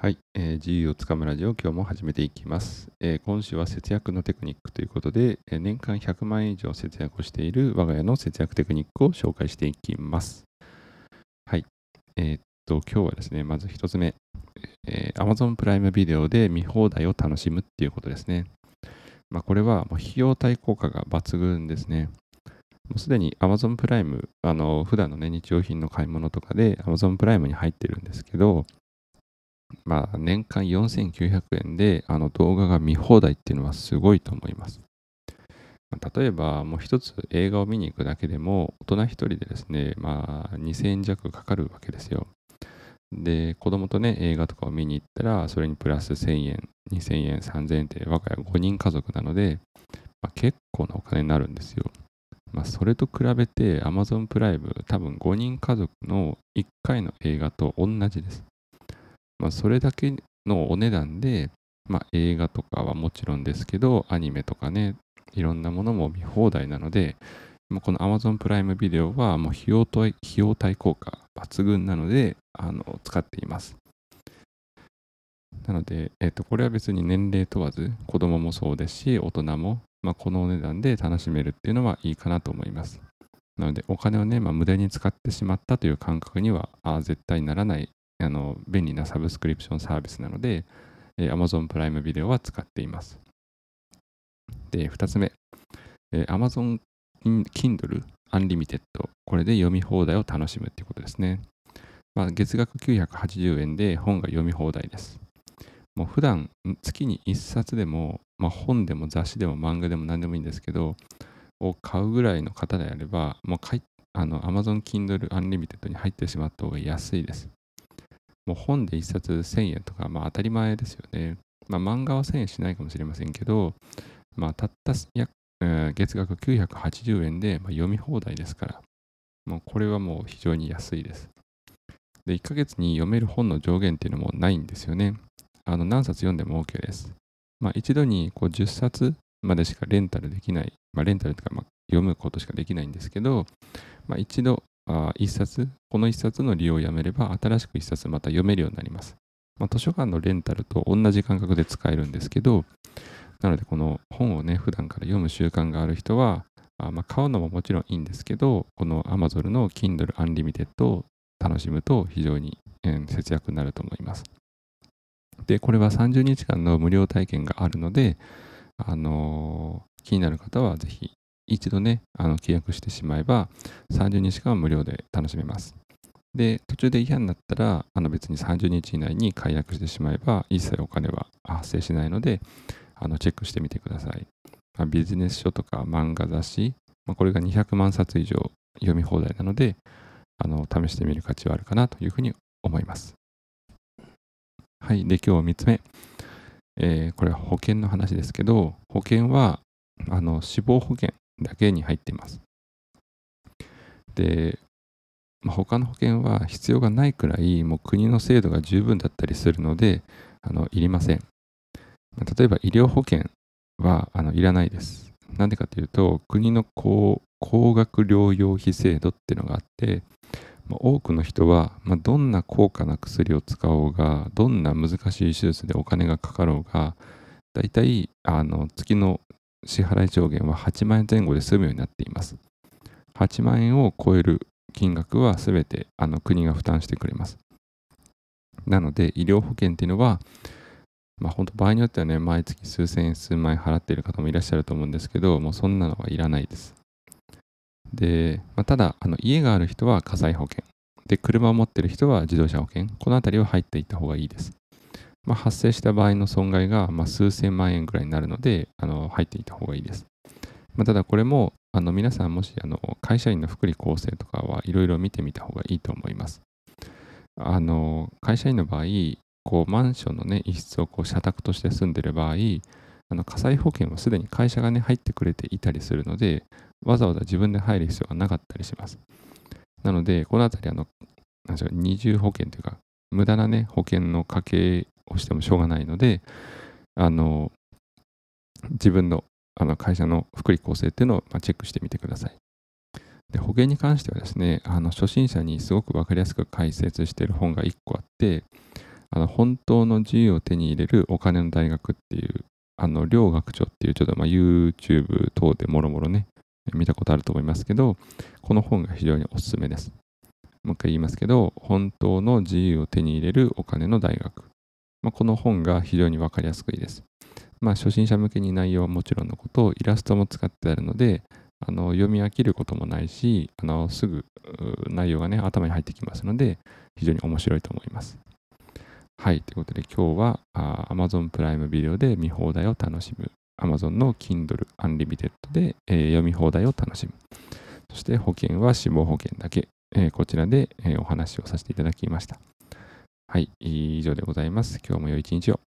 はい、えー、自由をつかむラジオ今日も始めていきます、えー、今週は節約のテクニックということで、えー、年間100万円以上節約をしている我が家の節約テクニックを紹介していきます。はい、えー、っと今日はですね、まず1つ目、えー、Amazon プライムビデオで見放題を楽しむっていうことですね。まあ、これはもう費用対効果が抜群ですね。もうすでに Amazon プライム、あの普段のね、日用品の買い物とかで Amazon プライムに入ってるんですけど、まあ、年間4900円であの動画が見放題っていうのはすごいと思います。例えば、もう一つ映画を見に行くだけでも、大人一人でですね、まあ、2000円弱かかるわけですよ。で、子供とね、映画とかを見に行ったら、それにプラス1000円、2000円、3000円って、我が家5人家族なので、まあ、結構なお金になるんですよ。まあ、それと比べて Amazon プライム、多分5人家族の1回の映画と同じです。まあ、それだけのお値段で、まあ、映画とかはもちろんですけど、アニメとかね、いろんなものも見放題なので、この Amazon プライムビデオはもう費用対効果抜群なのであの使っています。なので、えっと、これは別に年齢問わず子供もそうですし大人も、まあ、このお値段で楽しめるっていうのはいいかなと思います。なのでお金をね、まあ、無駄に使ってしまったという感覚にはあ絶対ならないあの便利なサブスクリプションサービスなので、えー、Amazon プライムビデオは使っています。で、2つ目、えー、Amazon Kindle Unlimited これで読み放題を楽しむということですね。まあ、月額980円で本が読み放題です。もう普段月に1冊でも、まあ、本でも雑誌でも漫画でも何でもいいんですけど、を買うぐらいの方であれば、もうあの Amazon Kindle Unlimited に入ってしまった方が安いです。もう本で1冊1000円とか、まあ当たり前ですよね。まあ漫画は1000円しないかもしれませんけど、まあたった約、えー、月額980円で、まあ、読み放題ですから、もうこれはもう非常に安いです。で、1ヶ月に読める本の上限っていうのもないんですよね。あの何冊読んでも OK です。まあ一度にこう10冊までしかレンタルできない、まあレンタルとかまあ読むことしかできないんですけど、まあ一度あ1冊、この1冊の利用をやめれば、新しく1冊また読めるようになります。まあ、図書館のレンタルと同じ感覚で使えるんですけど、なのでこの本をね、普段から読む習慣がある人は、あまあ、買うのももちろんいいんですけど、この Amazon の Kindle Unlimited を楽しむと非常に、節約になると思います。で、これは30日間の無料体験があるので、あのー、気になる方はぜひ一度ね、あの契約してしまえば、30日間無料で楽しめます。で、途中で嫌になったら、あの別に30日以内に解約してしまえば、一切お金は発生しないので、あのチェックしてみてください。まあ、ビジネス書とか漫画雑誌、まあ、これが200万冊以上読み放題なので、あの試してみる価値はあるかなというふうに思います。はい。で、今日3つ目。えー、これは保険の話ですけど、保険はあの死亡保険だけに入っています。で、まあ、他の保険は必要がないくらいもう国の制度が十分だったりするのであのいりません。例えば医療保険はあのいらないです。なんでかというと国の高高額療養費制度っていうのがあって、ま、多くの人は、まあ、どんな高価な薬を使おうがどんな難しい手術でお金がかかろうが大体あの月の支払い上限は8万円前後で済むようになっています。8万円を超える金額はすべてあの国が負担してくれます。なので、医療保険っていうのは、まあ本当場合によってはね、毎月数千円、数万円払っている方もいらっしゃると思うんですけど、もうそんなのはいらないです。で、まあ、ただ、あの家がある人は火災保険。で、車を持っている人は自動車保険。このあたりは入っていった方がいいです。まあ、発生した場合の損害が、ま、数千万円ぐらいになるので、あの入っていた方がいいです。まあ、ただこれもあの皆さんもしあの会社員の福利厚生とかはいろいろ見てみた方がいいと思います。あの会社員の場合、こうマンションの、ね、一室をこう社宅として住んでいる場合、あの火災保険はすでに会社が、ね、入ってくれていたりするので、わざわざ自分で入る必要がなかったりします。なので、このあたりあの、二重保険というか、無駄な、ね、保険の家計をしてもしょうがないので、あの、自分のあの会社の福利厚生っていうのを、まチェックしてみてください。で保険に関してはですね、あの初心者にすごく分かりやすく解説している本が1個あって、あの本当の自由を手に入れるお金の大学っていう、あの、両学長っていう、ちょっとまあ YouTube 等でもろもろね、見たことあると思いますけど、この本が非常におすすめです。もう一回言いますけど、本当の自由を手に入れるお金の大学。まあ、この本が非常にわかりやすくいいです。まあ、初心者向けに内容はもちろんのこと、イラストも使ってあるので、あの読み飽きることもないし、あのすぐ内容がね、頭に入ってきますので、非常に面白いと思います。はい。ということで、今日は Amazon プライムビデオで見放題を楽しむ。Amazon の Kindle Unlimited で、えー、読み放題を楽しむ。そして保険は死亡保険だけ。えー、こちらで、えー、お話をさせていただきました。はい。以上でございます。今日も良い一日を。